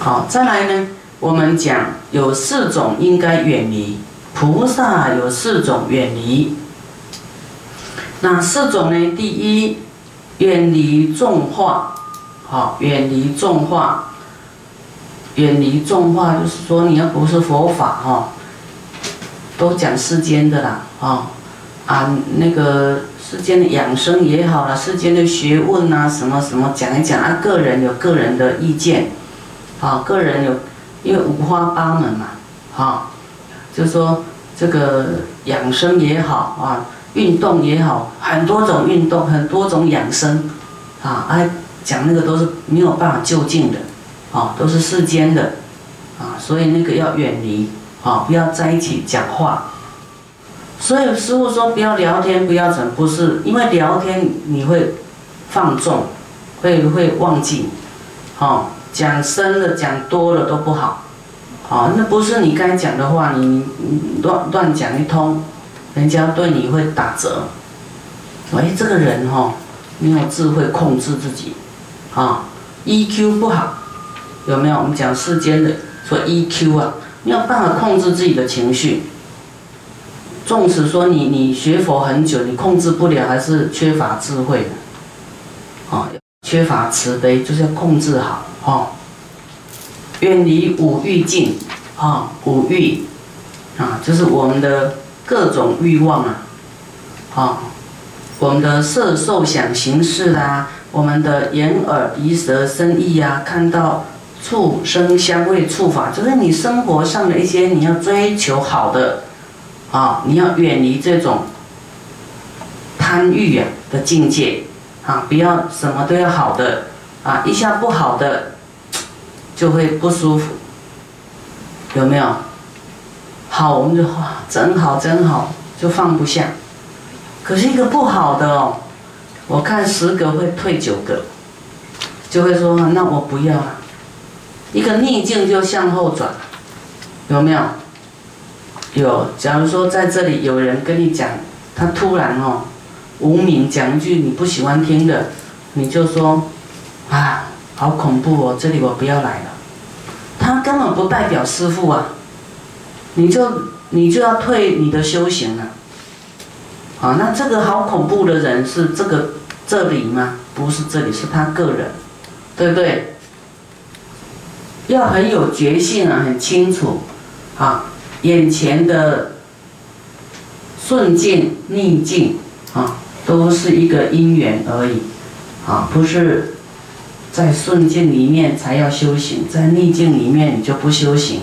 好，再来呢，我们讲有四种应该远离，菩萨有四种远离。哪四种呢？第一，远离众化，好，远离众化，远离众化，就是说你要不是佛法哈，都讲世间的啦，啊啊那个世间的养生也好啦，世间的学问啊，什么什么讲一讲啊，个人有个人的意见，啊，个人有，因为五花八门嘛，哈，就说这个养生也好啊。运动也好，很多种运动，很多种养生，啊，哎，讲那个都是没有办法就近的，啊，都是世间的，啊，所以那个要远离，啊，不要在一起讲话。所以师傅说不要聊天，不要整，不是因为聊天你会放纵，会会忘记，哦，讲深了讲多了都不好，哦，那不是你该讲的话，你乱乱讲一通。人家对你会打折，哎，这个人哈没有智慧控制自己，啊，EQ 不好，有没有？我们讲世间的说 EQ 啊，没有办法控制自己的情绪。纵使说你你学佛很久，你控制不了，还是缺乏智慧的，啊，缺乏慈悲，就是要控制好，哈，远离五欲境，啊，五欲，啊，就是我们的。各种欲望啊，好，我们的色受想行识啦，我们的眼耳鼻舌身意啊，看到触声香味触法，就是你生活上的一些你要追求好的，啊，你要远离这种贪欲啊的境界，啊，不要什么都要好的，啊，一下不好的就会不舒服，有没有？好，我们就哇，真好真好，就放不下。可是一个不好的哦，我看十个会退九个，就会说那我不要了。一个逆境就向后转，有没有？有。假如说在这里有人跟你讲，他突然哦无名讲一句你不喜欢听的，你就说啊，好恐怖哦，这里我不要来了。他根本不代表师傅啊。你就你就要退你的修行了，啊，那这个好恐怖的人是这个这里吗？不是这里，是他个人，对不对？要很有决心啊，很清楚，啊，眼前的顺境逆境啊，都是一个因缘而已，啊，不是在顺境里面才要修行，在逆境里面你就不修行。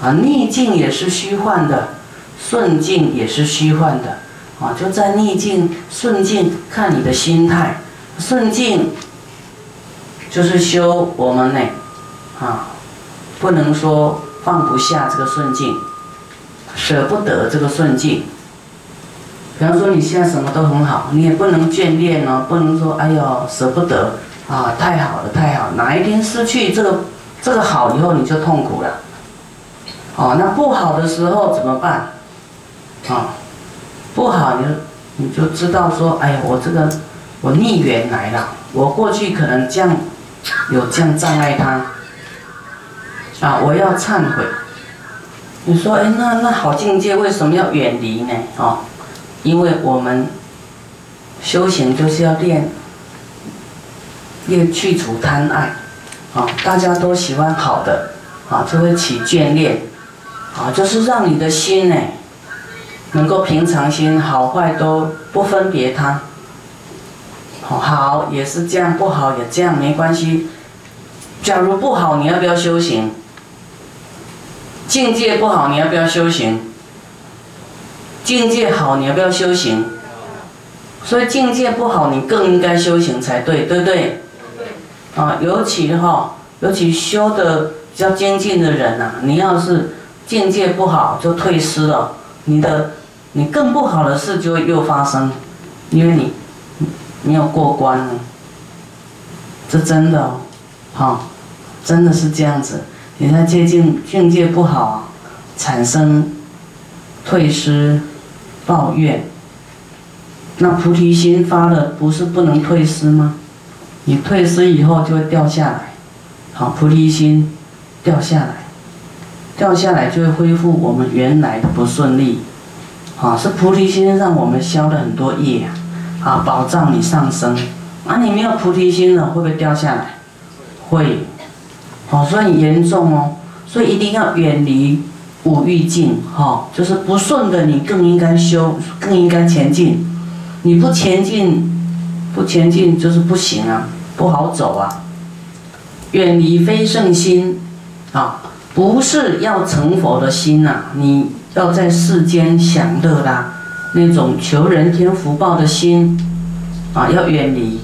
啊，逆境也是虚幻的，顺境也是虚幻的，啊，就在逆境、顺境看你的心态。顺境就是修我们呢，啊，不能说放不下这个顺境，舍不得这个顺境。比方说你现在什么都很好，你也不能眷恋哦，不能说哎呦舍不得啊，太好了太好，哪一天失去这个这个好以后你就痛苦了。哦，那不好的时候怎么办？啊，不好，你你就知道说，哎呀，我这个我逆缘来了，我过去可能这样有这样障碍他，啊，我要忏悔。你说，哎，那那好境界为什么要远离呢？哦，因为我们修行就是要练练去除贪爱，啊，大家都喜欢好的，啊，就会起眷恋。啊，就是让你的心呢，能够平常心，好坏都不分别它。好也是这样，不好也这样，没关系。假如不好，你要不要修行？境界不好，你要不要修行？境界好，你要不要修行？所以境界不好，你更应该修行才对，对不对？啊，尤其哈，尤其修的比较精进的人呐，你要是。境界不好就退失了，你的你更不好的事就会又发生，因为你没有过关了。这真的，哈，真的是这样子。你在接近境界不好，产生退失、抱怨，那菩提心发了不是不能退失吗？你退失以后就会掉下来，好，菩提心掉下来，掉下来就会恢复我们原来的不顺利。啊，是菩提心让我们消了很多业啊，保障你上升。啊，你没有菩提心了，会不会掉下来？会。哦，所以严重哦，所以一定要远离五欲境。哈，就是不顺的，你更应该修，更应该前进。你不前进，不前进就是不行啊，不好走啊。远离非圣心，啊，不是要成佛的心呐，你。要在世间享乐啦，那种求人天福报的心，啊，要远离，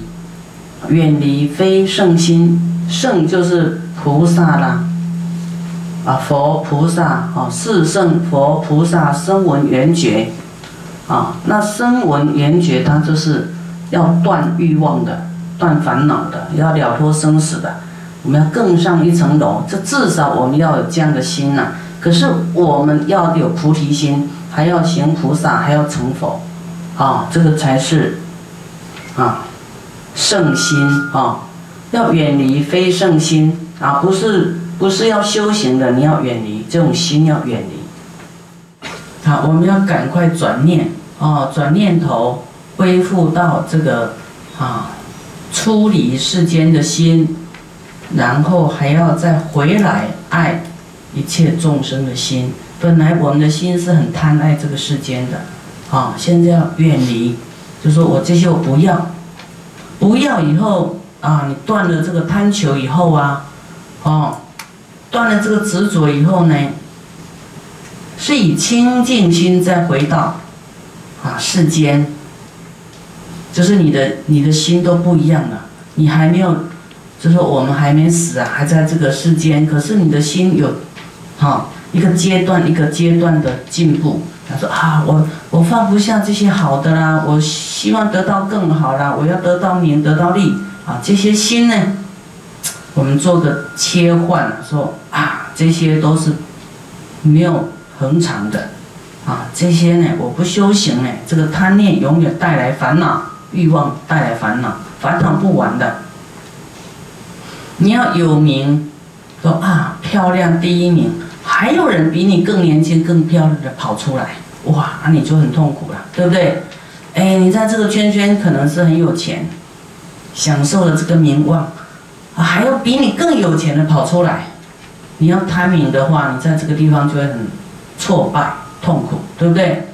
远离非圣心，圣就是菩萨啦，啊，佛菩萨啊，四圣佛菩萨声闻缘觉，啊，那声闻缘觉它就是要断欲望的，断烦恼的，要了脱生死的，我们要更上一层楼，这至少我们要有这样的心呐。可是我们要有菩提心，还要行菩萨，还要成佛，啊，这个才是啊圣心啊，要远离非圣心啊，不是不是要修行的，你要远离这种心，要远离。好，我们要赶快转念啊，转念头，恢复到这个啊出离世间的心，然后还要再回来爱。一切众生的心，本来我们的心是很贪爱这个世间的，啊，现在要远离，就说我这些我不要，不要以后啊，你断了这个贪求以后啊，哦，断了这个执着以后呢，是以清净心再回到啊世间，就是你的你的心都不一样了，你还没有，就是我们还没死啊，还在这个世间，可是你的心有。好，一个阶段一个阶段的进步。他说啊，我我放不下这些好的啦，我希望得到更好啦，我要得到名，得到利啊，这些心呢，我们做个切换，说，这些都是没有恒常的啊，这些呢，我不修行呢，这个贪念永远带来烦恼，欲望带来烦恼，烦恼不完的。你要有名，说啊，漂亮第一名。还有人比你更年轻、更漂亮的跑出来，哇，那你就很痛苦了，对不对？哎，你在这个圈圈可能是很有钱，享受了这个名望，啊，还有比你更有钱的跑出来，你要贪名的话，你在这个地方就会很挫败、痛苦，对不对？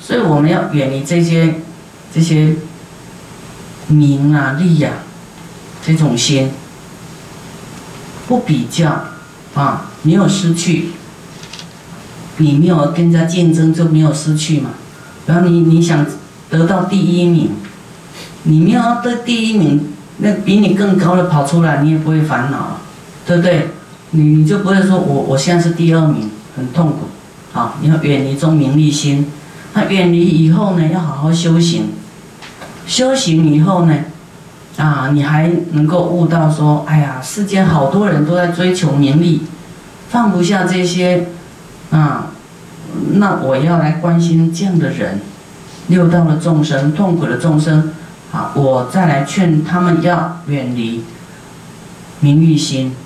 所以我们要远离这些、这些名啊、利呀这种心，不比较。啊，没有失去，你没有跟人家竞争就没有失去嘛。然后你你想得到第一名，你没有得第一名，那比你更高的跑出来，你也不会烦恼，对不对？你你就不会说我我现在是第二名，很痛苦。好，你要远离中名利心，那远离以后呢，要好好修行，修行以后呢。啊，你还能够悟到说，哎呀，世间好多人都在追求名利，放不下这些，啊，那我要来关心这样的人，六道的众生，痛苦的众生，啊，我再来劝他们要远离名利心，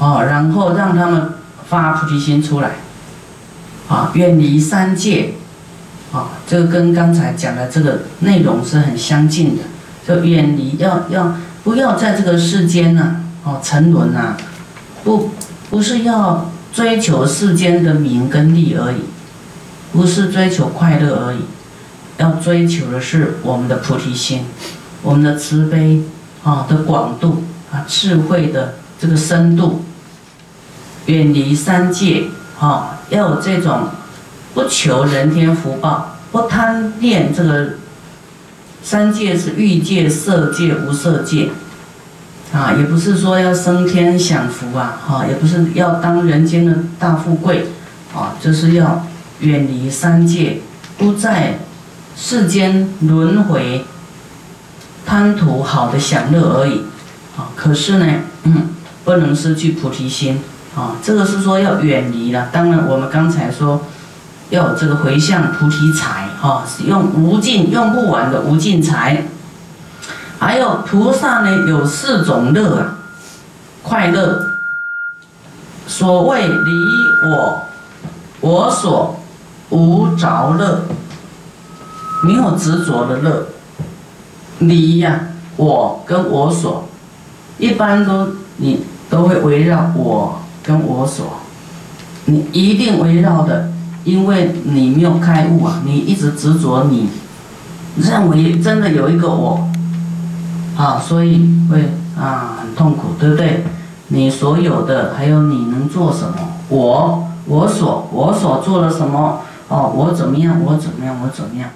哦，然后让他们发菩提心出来，啊，远离三界，啊，这个跟刚才讲的这个内容是很相近的。就远离，要要不要在这个世间呢？哦，沉沦呐，不不是要追求世间的名跟利而已，不是追求快乐而已，要追求的是我们的菩提心，我们的慈悲啊的广度啊智慧的这个深度，远离三界啊，要有这种不求人天福报，不贪恋这个。三界是欲界、色界、无色界，啊，也不是说要升天享福啊，哈，也不是要当人间的大富贵，啊，就是要远离三界，不在世间轮回，贪图好的享乐而已，啊，可是呢，嗯，不能失去菩提心，啊，这个是说要远离了。当然，我们刚才说。要有这个回向菩提财，哈，用无尽用不完的无尽财。还有菩萨呢，有四种乐啊，快乐所谓离我，我所无着乐，没有执着的乐。离呀，我跟我所，一般都你都会围绕我跟我所，你一定围绕的，因为你没有开悟啊，你一直执着你，认为真的有一个我，啊，所以会啊很痛苦，对不对？你所有的，还有你能做什么？我，我所，我所做了什么？哦，我怎么样？我怎么样？我怎么样？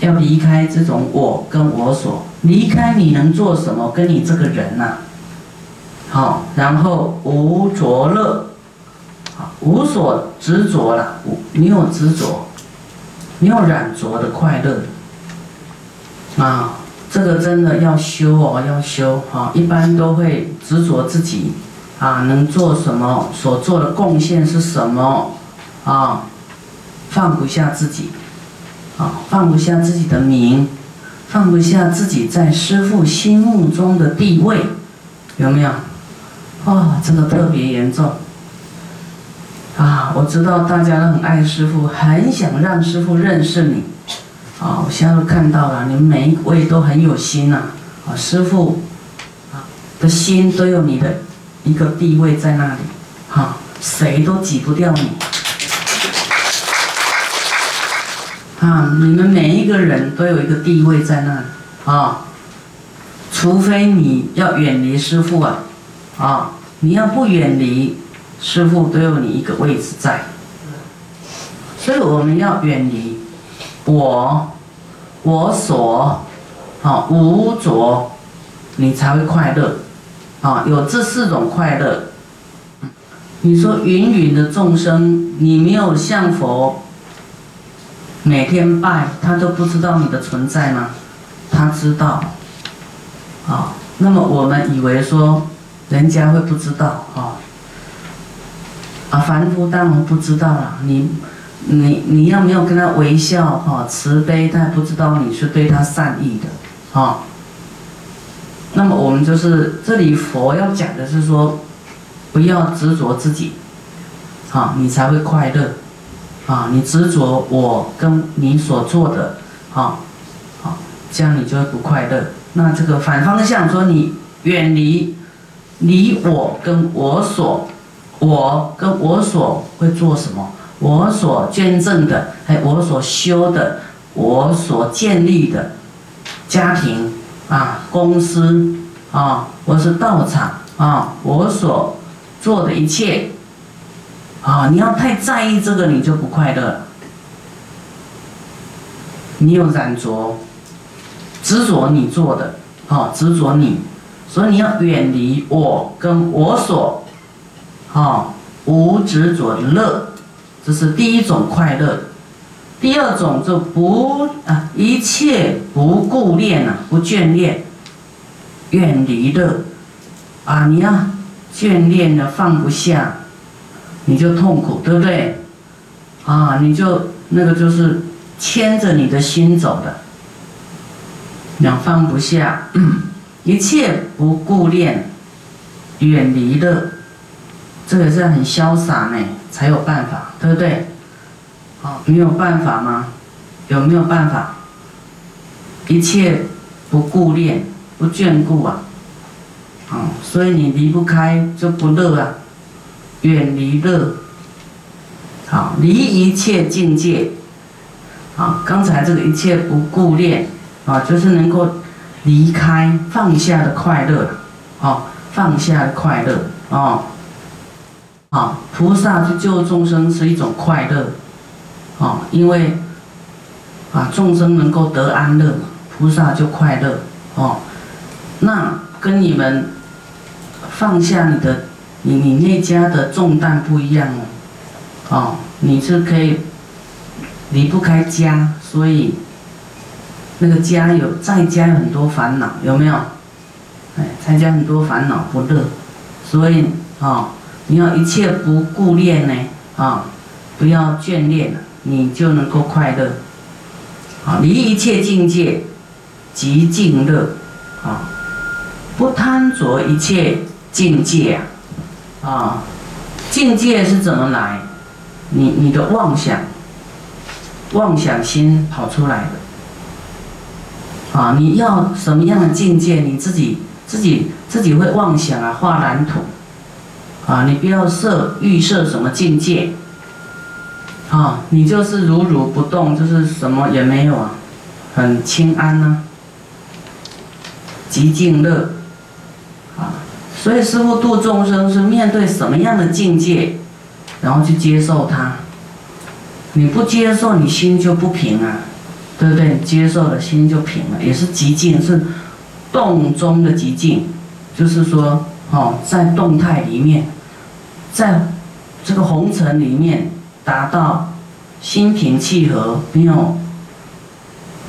要离开这种我跟我所，离开你能做什么？跟你这个人呐，好，然后无着乐，啊，无所执着了，无你有执着，你有染着的快乐，啊。这个真的要修哦，要修哈！一般都会执着自己，啊，能做什么，所做的贡献是什么，啊，放不下自己，啊，放不下自己的名，放不下自己在师父心目中的地位，有没有？啊，这个特别严重。啊，我知道大家都很爱师傅，很想让师傅认识你。啊，我现在都看到了，你们每一位都很有心呐！啊，师傅，啊的心都有你的一个地位在那里，哈，谁都挤不掉你。啊，你们每一个人都有一个地位在那里，啊，除非你要远离师傅啊，啊，你要不远离师傅，都有你一个位置在。所以我们要远离。我，我所，啊无着，你才会快乐，啊有这四种快乐。你说芸芸的众生，你没有向佛每天拜，他都不知道你的存在吗？他知道，啊，那么我们以为说人家会不知道，啊，啊凡夫当然不知道了，你。你你要没有跟他微笑哈，慈悲，他不知道你是对他善意的，哈。那么我们就是这里佛要讲的是说，不要执着自己，啊，你才会快乐，啊，你执着我跟你所做的，啊，好，这样你就会不快乐。那这个反方向说，你远离，你我跟我所，我跟我所会做什么？我所捐赠的，还有我所修的，我所建立的家庭啊，公司啊，我是道场啊，我所做的一切啊，你要太在意这个，你就不快乐。你有染着，执着你做的，啊，执着你，所以你要远离我跟我所，啊，无执着的乐。这是第一种快乐，第二种就不啊，一切不顾恋啊，不眷恋，远离的啊，你要眷恋的放不下，你就痛苦，对不对？啊，你就那个就是牵着你的心走的，两放不下，一切不顾恋，远离的，这个是很潇洒呢。才有办法，对不对？好，没有办法吗？有没有办法？一切不顾恋，不眷顾啊！啊，所以你离不开就不乐啊，远离乐。好，离一切境界。啊，刚才这个一切不顾恋啊，就是能够离开放下的快乐，哦，放下的快乐啊。啊，菩萨去救众生是一种快乐，啊，因为啊众生能够得安乐，菩萨就快乐，哦，那跟你们放下你的你你那家的重担不一样哦，哦，你是可以离不开家，所以那个家有在家有很多烦恼，有没有？哎，在家很多烦恼不乐，所以啊。你要一切不顾恋呢，啊，不要眷恋你就能够快乐，啊，离一切境界，即静乐，啊，不贪着一切境界啊，啊，境界是怎么来？你你的妄想，妄想心跑出来的。啊，你要什么样的境界？你自己自己自己会妄想啊，画蓝图。啊，你不要设预设什么境界。啊，你就是如如不动，就是什么也没有啊，很清安呢，极静乐。啊，所以师傅度众生是面对什么样的境界？然后去接受它，你不接受，你心就不平啊，对不对？接受了，心就平了，也是极静，是动中的极静，就是说，哦，在动态里面，在这个红尘里面达到心平气和，没有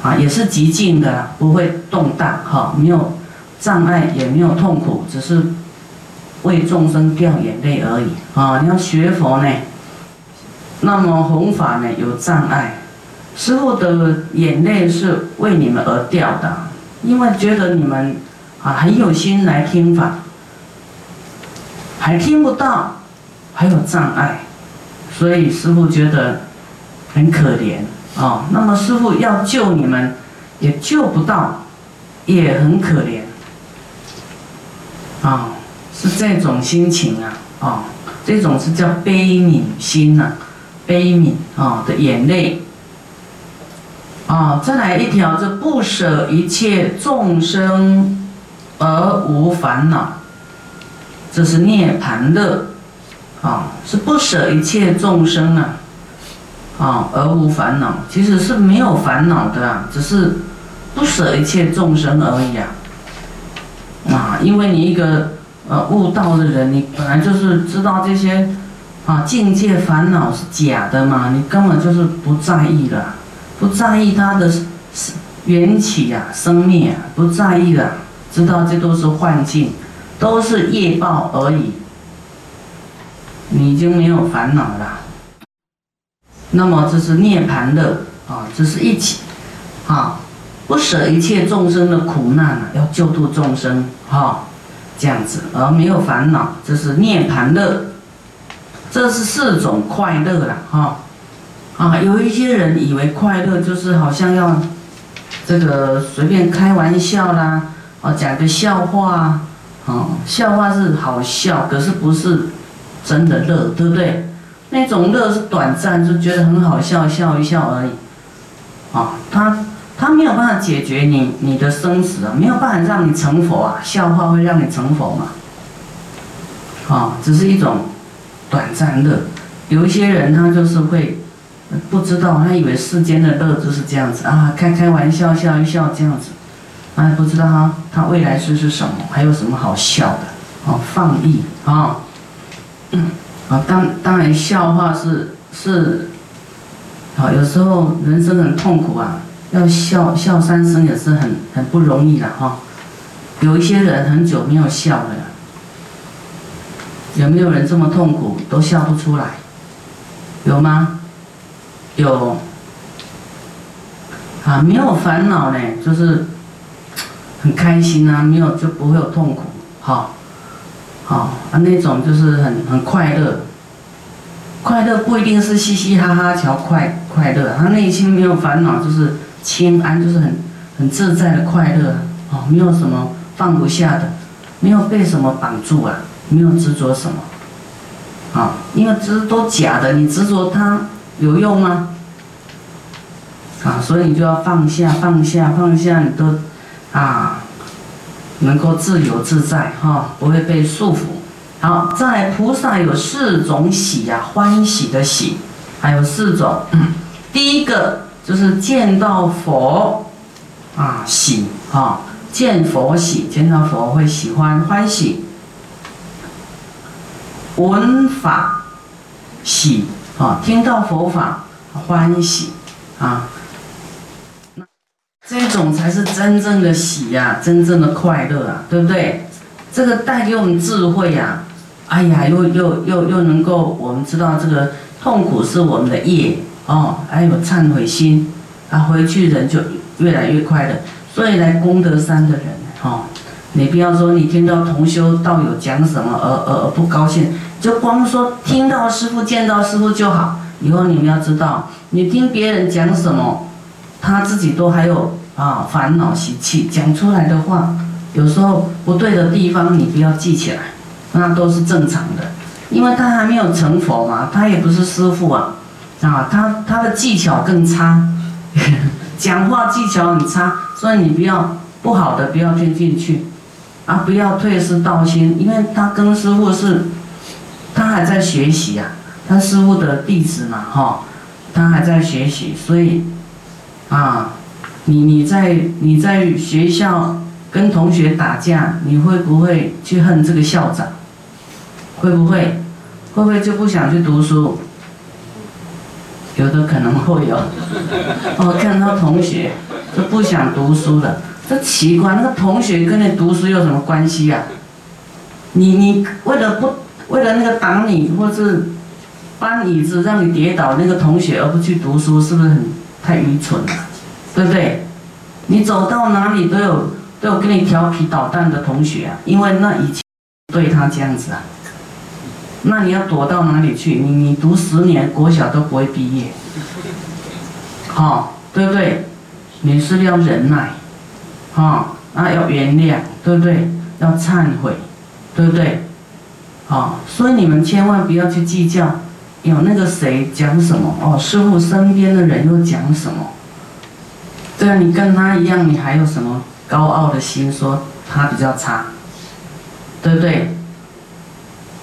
啊，也是极静的，不会动荡，哈，没有障碍，也没有痛苦，只是。为众生掉眼泪而已啊！你要学佛呢，那么弘法呢有障碍，师傅的眼泪是为你们而掉的，因为觉得你们啊很有心来听法，还听不到，还有障碍，所以师傅觉得很可怜啊。那么师傅要救你们，也救不到，也很可怜啊。是这种心情啊，哦，这种是叫悲悯心呐，悲悯啊的眼泪，啊，再来一条，这不舍一切众生而无烦恼，这是涅槃乐，啊，是不舍一切众生啊，啊而无烦恼，其实是没有烦恼的啊，只是不舍一切众生而已啊，啊，因为你一个。呃，悟道的人，你本来就是知道这些，啊，境界烦恼是假的嘛，你根本就是不在意了，不在意它的缘起呀、生灭啊，不在意了，知道这都是幻境，都是业报而已，你已经没有烦恼了。那么这是涅盘的啊，这是一起，啊，不舍一切众生的苦难啊，要救度众生，哈。这样子，而没有烦恼，这是涅盘乐，这是四种快乐了哈。啊有一些人以为快乐就是好像要这个随便开玩笑啦，哦，讲个笑话，哦，笑话是好笑，可是不是真的乐，对不对？那种乐是短暂，就觉得很好笑，笑一笑而已。啊，他。他没有办法解决你你的生死啊，没有办法让你成佛啊，笑话会让你成佛嘛？啊，只是一种短暂乐。有一些人他就是会不知道，他以为世间的乐就是这样子啊，开开玩笑笑一笑这样子，啊，不知道他他未来是是什么，还有什么好笑的？哦，放逸啊，啊，当当然笑话是是，啊，有时候人生很痛苦啊。要笑笑三声也是很很不容易的哈，有一些人很久没有笑了，有没有人这么痛苦都笑不出来？有吗？有。啊，没有烦恼呢，就是很开心啊，没有就不会有痛苦，好，好啊那种就是很很快乐，快乐不一定是嘻嘻哈哈才快快乐，他内心没有烦恼就是。清安就是很很自在的快乐哦，没有什么放不下的，没有被什么绑住啊，没有执着什么，啊，因为这都假的，你执着它有用吗？啊，所以你就要放下，放下，放下，你都啊，能够自由自在哈，不会被束缚。好，在菩萨有四种喜呀，欢喜的喜，还有四种，第一个。就是见到佛，啊喜啊，见佛喜，见到佛会喜欢欢喜。闻法喜啊，听到佛法欢喜啊，这种才是真正的喜呀，真正的快乐啊，对不对？这个带给我们智慧呀，哎呀，又又又又能够我们知道这个痛苦是我们的业。哦，还有忏悔心，啊，回去人就越来越快乐。所以来功德山的人，哈，你不要说你听到同修道友讲什么而而而不高兴，就光说听到师傅见到师傅就好。以后你们要知道，你听别人讲什么，他自己都还有啊烦恼习气，讲出来的话，有时候不对的地方你不要记起来，那都是正常的，因为他还没有成佛嘛，他也不是师傅啊，啊他他的技巧更差，讲话技巧很差，所以你不要不好的不要听进去，啊不要退失道心，因为他跟师傅是，他还在学习呀。他师傅的弟子嘛，哈，他还在学习，所以，啊，你你在你在学校跟同学打架，你会不会去恨这个校长？会不会？会不会就不想去读书？有的可能会有。我 看到同学就不想读书了，这奇怪，那个同学跟你读书有什么关系呀？你你为了不为了那个挡你，或是？搬椅子让你跌倒那个同学，而不去读书，是不是很太愚蠢了？对不对？你走到哪里都有都有跟你调皮捣蛋的同学啊，因为那以前对他这样子啊，那你要躲到哪里去？你你读十年国小都不会毕业，好，对不对？你是要忍耐，啊，那要原谅，对不对？要忏悔，对不对？好，所以你们千万不要去计较。有那个谁讲什么哦？师傅身边的人又讲什么？对啊，你跟他一样，你还有什么高傲的心说他比较差？对不对？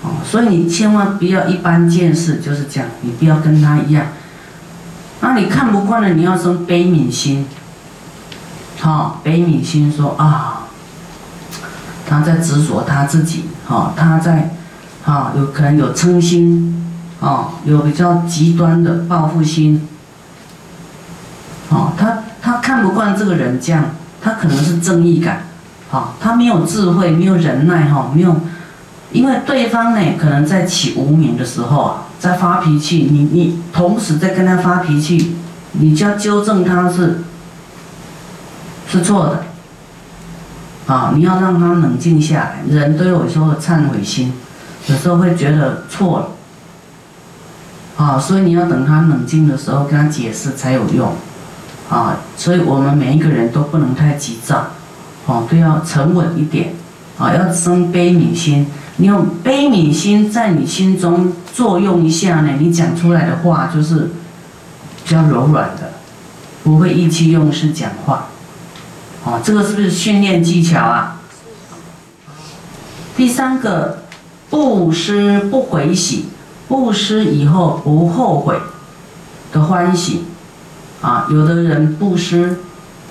哦，所以你千万不要一般见识，就是这样，你不要跟他一样。那你看不惯了，你要生悲悯心。好，悲悯心说啊，他在执着他自己，哈，他在，啊，有可能有嗔心。哦，有比较极端的报复心。哦，他他看不惯这个人这样，他可能是正义感，好，他没有智慧，没有忍耐，哈，没有，因为对方呢，可能在起无名的时候啊，在发脾气，你你同时在跟他发脾气，你就要纠正他是是错的，啊，你要让他冷静下来，人都有时候忏悔心，有时候会觉得错了。啊，所以你要等他冷静的时候跟他解释才有用，啊，所以我们每一个人都不能太急躁，哦，都要沉稳一点，啊，要生悲悯心。你用悲悯心在你心中作用一下呢，你讲出来的话就是比较柔软的，不会意气用事讲话，哦，这个是不是训练技巧啊？第三个，布施不回喜。布施以后不后悔的欢喜，啊，有的人布施，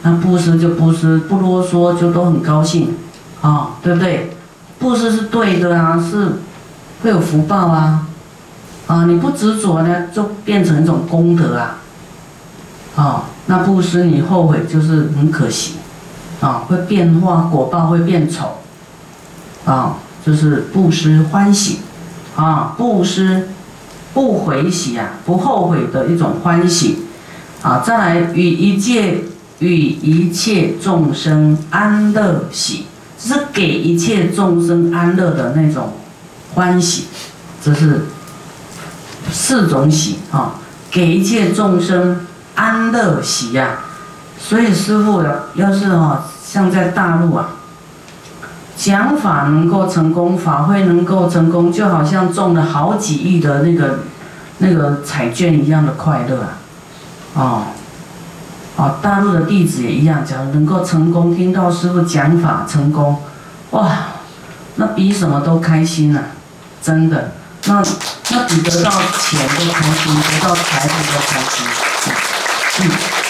那布施就布施，不啰嗦就都很高兴，啊，对不对？布施是对的啊，是会有福报啊，啊，你不执着呢，就变成一种功德啊，啊，那布施你后悔就是很可惜，啊，会变化果报会变丑，啊，就是布施欢喜。啊，布施不悔喜啊，不后悔的一种欢喜啊！再来与一切与一切众生安乐喜，这是给一切众生安乐的那种欢喜，这是四种喜啊！给一切众生安乐喜呀！所以师傅要要是哈，像在大陆啊。讲法能够成功，法会能够成功，就好像中了好几亿的那个那个彩券一样的快乐啊！哦，哦，大陆的弟子也一样，假如能够成功，听到师傅讲法成功，哇，那比什么都开心啊！真的，那那比得到钱都开心，得到财富都开心，嗯。